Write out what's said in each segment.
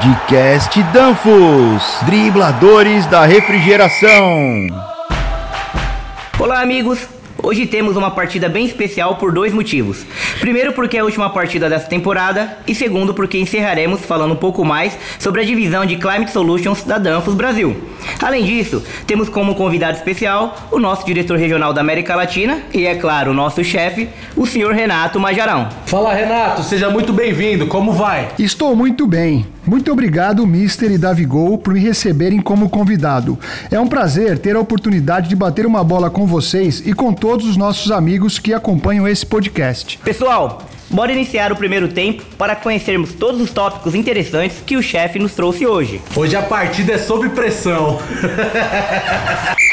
Podcast Danfos, dribladores da refrigeração. Olá, amigos. Hoje temos uma partida bem especial por dois motivos. Primeiro, porque é a última partida dessa temporada, e segundo, porque encerraremos falando um pouco mais sobre a divisão de Climate Solutions da Danfoss Brasil. Além disso, temos como convidado especial o nosso diretor regional da América Latina e, é claro, o nosso chefe, o senhor Renato Majarão. Fala, Renato, seja muito bem-vindo. Como vai? Estou muito bem. Muito obrigado, Mister e Davigol, por me receberem como convidado. É um prazer ter a oportunidade de bater uma bola com vocês e com todos os nossos amigos que acompanham esse podcast. Pessoal, bora iniciar o primeiro tempo para conhecermos todos os tópicos interessantes que o chefe nos trouxe hoje. Hoje a partida é sob pressão.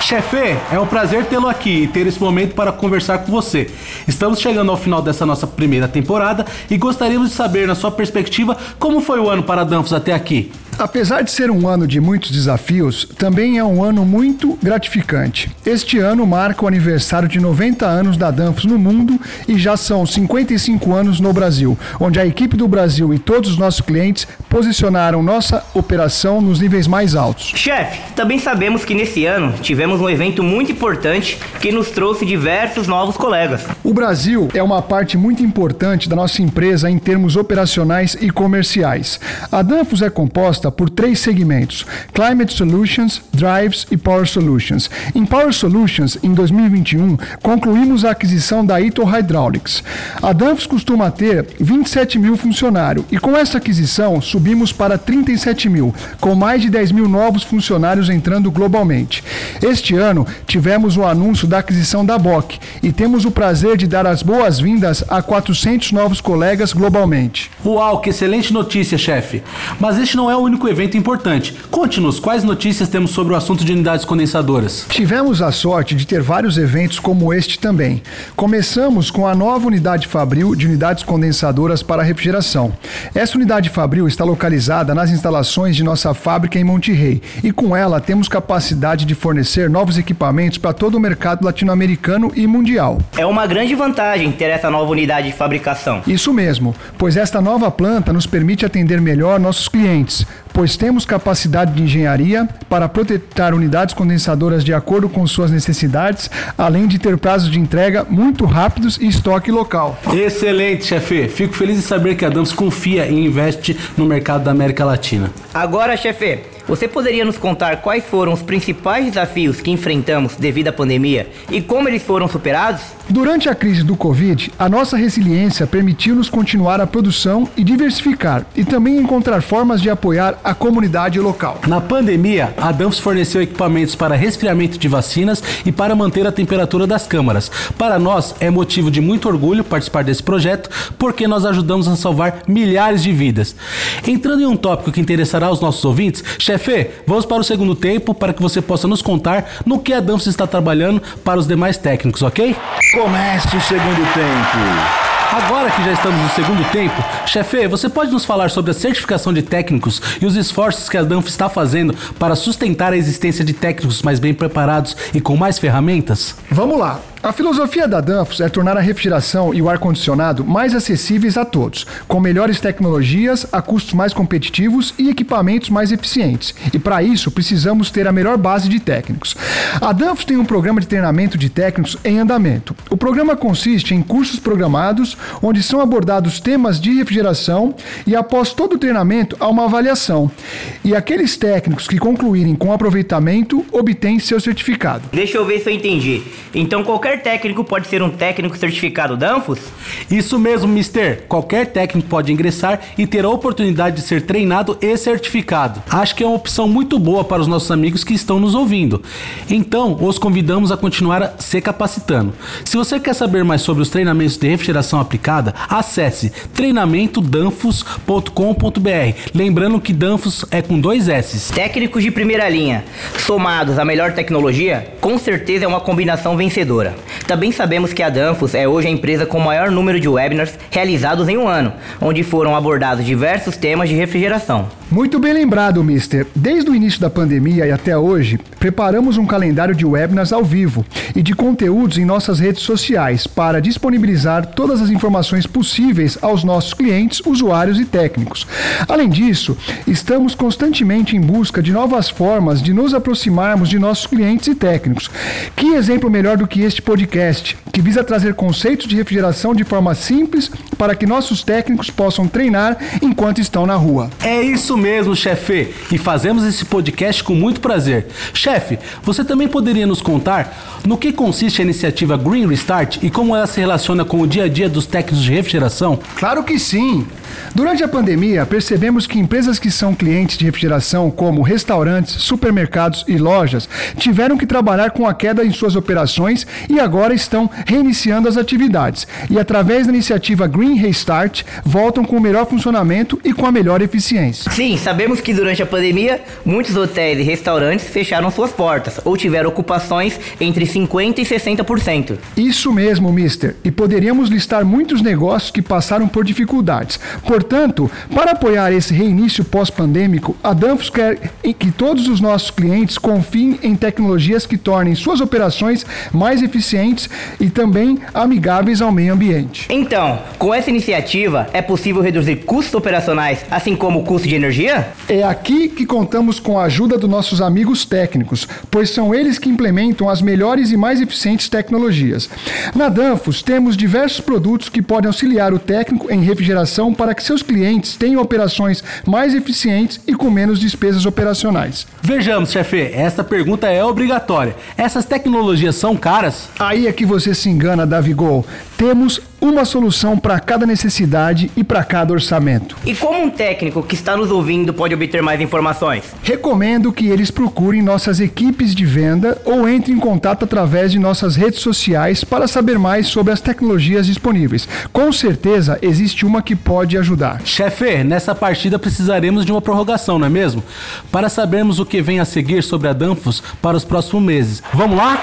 Chefe, é um prazer tê-lo aqui e ter esse momento para conversar com você. Estamos chegando ao final dessa nossa primeira temporada e gostaríamos de saber, na sua perspectiva, como foi o ano para Danfos até aqui. Apesar de ser um ano de muitos desafios, também é um ano muito gratificante. Este ano marca o aniversário de 90 anos da Danfos no mundo e já são 55 anos no Brasil, onde a equipe do Brasil e todos os nossos clientes posicionaram nossa operação nos níveis mais altos. Chefe, também sabemos que nesse ano tivemos um evento muito importante que nos trouxe diversos novos colegas. O Brasil é uma parte muito importante da nossa empresa em termos operacionais e comerciais. A Danfos é composta por três segmentos: Climate Solutions, Drives e Power Solutions. Em Power Solutions, em 2021, concluímos a aquisição da Ito Hydraulics. A Danfoss costuma ter 27 mil funcionários e com essa aquisição subimos para 37 mil, com mais de 10 mil novos funcionários entrando globalmente. Este ano tivemos o anúncio da aquisição da BOC e temos o prazer de dar as boas-vindas a 400 novos colegas globalmente. Uau, que excelente notícia, chefe. Mas este não é o único único evento importante. Conte-nos quais notícias temos sobre o assunto de unidades condensadoras. Tivemos a sorte de ter vários eventos como este também. Começamos com a nova unidade Fabril de unidades condensadoras para refrigeração. Essa unidade Fabril está localizada nas instalações de nossa fábrica em Monte Rei e com ela temos capacidade de fornecer novos equipamentos para todo o mercado latino-americano e mundial. É uma grande vantagem ter essa nova unidade de fabricação. Isso mesmo, pois esta nova planta nos permite atender melhor nossos clientes, pois temos capacidade de engenharia para projetar unidades condensadoras de acordo com suas necessidades, além de ter prazos de entrega muito rápidos e estoque local. Excelente, chefe. Fico feliz em saber que a Dams confia e investe no mercado da América Latina. Agora, chefe, você poderia nos contar quais foram os principais desafios que enfrentamos devido à pandemia e como eles foram superados? Durante a crise do Covid, a nossa resiliência permitiu-nos continuar a produção e diversificar, e também encontrar formas de apoiar a comunidade local. Na pandemia, a Danfoss forneceu equipamentos para resfriamento de vacinas e para manter a temperatura das câmaras. Para nós, é motivo de muito orgulho participar desse projeto, porque nós ajudamos a salvar milhares de vidas. Entrando em um tópico que interessará aos nossos ouvintes, chefe, vamos para o segundo tempo para que você possa nos contar no que a Danfoss está trabalhando para os demais técnicos, ok? Comece o segundo tempo. Agora que já estamos no segundo tempo, chefe, você pode nos falar sobre a certificação de técnicos e os esforços que a Danf está fazendo para sustentar a existência de técnicos mais bem preparados e com mais ferramentas? Vamos lá. A filosofia da Danfoss é tornar a refrigeração e o ar-condicionado mais acessíveis a todos, com melhores tecnologias, a custos mais competitivos e equipamentos mais eficientes. E para isso, precisamos ter a melhor base de técnicos. A Danfoss tem um programa de treinamento de técnicos em andamento. O programa consiste em cursos programados, onde são abordados temas de refrigeração e após todo o treinamento há uma avaliação. E aqueles técnicos que concluírem com aproveitamento obtêm seu certificado. Deixa eu ver se eu entendi. Então qualquer qualquer técnico pode ser um técnico certificado Danfoss? Isso mesmo, Mister. Qualquer técnico pode ingressar e ter a oportunidade de ser treinado e certificado. Acho que é uma opção muito boa para os nossos amigos que estão nos ouvindo. Então, os convidamos a continuar se capacitando. Se você quer saber mais sobre os treinamentos de refrigeração aplicada, acesse treinamentodanfos.com.br. Lembrando que Danfoss é com dois S. Técnicos de primeira linha, somados à melhor tecnologia, com certeza é uma combinação vencedora. Também sabemos que a Danfoss é hoje a empresa com o maior número de webinars realizados em um ano, onde foram abordados diversos temas de refrigeração. Muito bem lembrado, Mister. Desde o início da pandemia e até hoje, preparamos um calendário de webinars ao vivo e de conteúdos em nossas redes sociais para disponibilizar todas as informações possíveis aos nossos clientes, usuários e técnicos. Além disso, estamos constantemente em busca de novas formas de nos aproximarmos de nossos clientes e técnicos. Que exemplo melhor do que este podcast, que visa trazer conceitos de refrigeração de forma simples para que nossos técnicos possam treinar enquanto estão na rua. É isso mesmo, chefe. E fazemos esse podcast com muito prazer. Chefe, você também poderia nos contar no que consiste a iniciativa Green Restart e como ela se relaciona com o dia a dia dos técnicos de refrigeração? Claro que sim! Durante a pandemia, percebemos que empresas que são clientes de refrigeração, como restaurantes, supermercados e lojas, tiveram que trabalhar com a queda em suas operações e agora estão reiniciando as atividades. E através da iniciativa Green Restart, voltam com o melhor funcionamento e com a melhor eficiência. Sim, sabemos que durante a pandemia, muitos hotéis e restaurantes fecharam suas portas ou tiveram ocupações entre 50% e 60%. Isso mesmo, mister. E poderíamos listar muitos negócios que passaram por dificuldades. Portanto, para apoiar esse reinício pós-pandêmico, a Danfoss quer que todos os nossos clientes confiem em tecnologias que tornem suas operações mais eficientes e também amigáveis ao meio ambiente. Então, com essa iniciativa, é possível reduzir custos operacionais, assim como o custo de energia? É aqui que contamos com a ajuda dos nossos amigos técnicos, pois são eles que implementam as melhores e mais eficientes tecnologias. Na Danfoss, temos diversos produtos que podem auxiliar o técnico em refrigeração para que seus clientes tenham operações mais eficientes e com menos despesas operacionais. Vejamos, chefe, essa pergunta é obrigatória. Essas tecnologias são caras? Aí é que você se engana, Davigol. Temos uma solução para cada necessidade e para cada orçamento. E como um técnico que está nos ouvindo pode obter mais informações? Recomendo que eles procurem nossas equipes de venda ou entrem em contato através de nossas redes sociais para saber mais sobre as tecnologias disponíveis. Com certeza existe uma que pode ajudar. Chefe, nessa partida precisaremos de uma prorrogação, não é mesmo? Para sabermos o que vem a seguir sobre a Danfoss para os próximos meses. Vamos lá?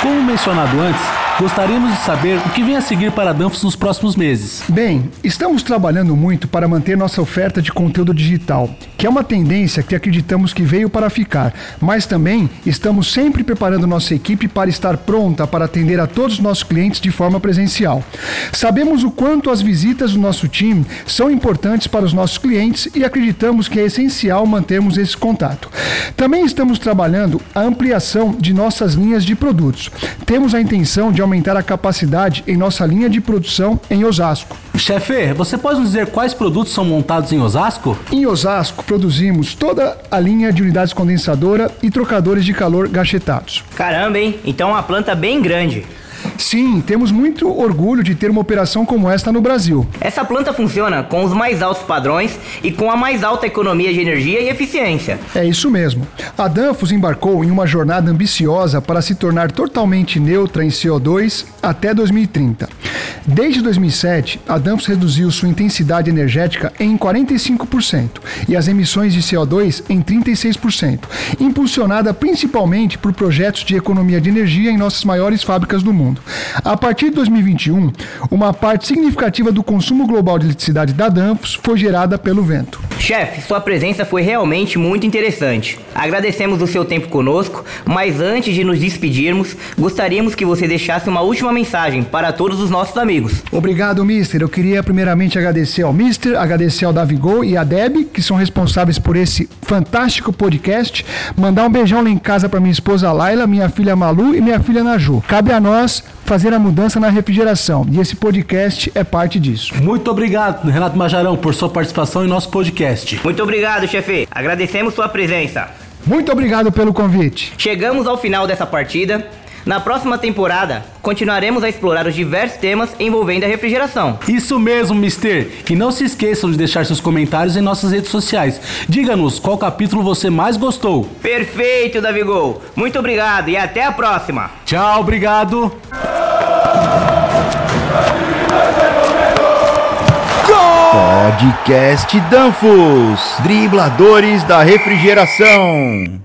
Como mencionado antes, gostaríamos de saber o que vem a seguir para a Danfoss nos próximos meses. Bem, estamos trabalhando muito para manter nossa oferta de conteúdo digital, que é uma tendência que acreditamos que veio para ficar, mas também estamos sempre preparando nossa equipe para estar pronta para atender a todos os nossos clientes de forma presencial. Sabemos o quanto as visitas do nosso time são importantes para os nossos clientes e acreditamos que é essencial mantermos esse contato. Também estamos trabalhando a ampliação de nossas linhas de produtos. Temos a intenção de aumentar a capacidade em nossa linha de produção em Osasco. Chefe, você pode nos dizer quais produtos são montados em Osasco? Em Osasco, produzimos toda a linha de unidades condensadora e trocadores de calor gachetados. Caramba, hein? Então é uma planta bem grande. Sim, temos muito orgulho de ter uma operação como esta no Brasil. Essa planta funciona com os mais altos padrões e com a mais alta economia de energia e eficiência. É isso mesmo. A Danfoss embarcou em uma jornada ambiciosa para se tornar totalmente neutra em CO2 até 2030. Desde 2007, a Danfoss reduziu sua intensidade energética em 45% e as emissões de CO2 em 36%, impulsionada principalmente por projetos de economia de energia em nossas maiores fábricas do mundo. A partir de 2021, uma parte significativa do consumo global de eletricidade da Danfoss foi gerada pelo vento. Chefe, sua presença foi realmente muito interessante. Agradecemos o seu tempo conosco, mas antes de nos despedirmos, gostaríamos que você deixasse uma última mensagem para todos os nossos amigos. Obrigado, Mister. Eu queria primeiramente agradecer ao Mister, agradecer ao Davigol e à Deb, que são responsáveis por esse fantástico podcast. Mandar um beijão lá em casa para minha esposa Laila, minha filha Malu e minha filha Naju. Cabe a nós fazer a mudança na refrigeração e esse podcast é parte disso. Muito obrigado, Renato Majarão, por sua participação em nosso podcast. Muito obrigado, chefe. Agradecemos sua presença. Muito obrigado pelo convite. Chegamos ao final dessa partida. Na próxima temporada, continuaremos a explorar os diversos temas envolvendo a refrigeração. Isso mesmo, Mister. E não se esqueçam de deixar seus comentários em nossas redes sociais. Diga-nos qual capítulo você mais gostou. Perfeito, Davigol. Muito obrigado e até a próxima. Tchau, obrigado. Podcast Danfoss, dribladores da refrigeração.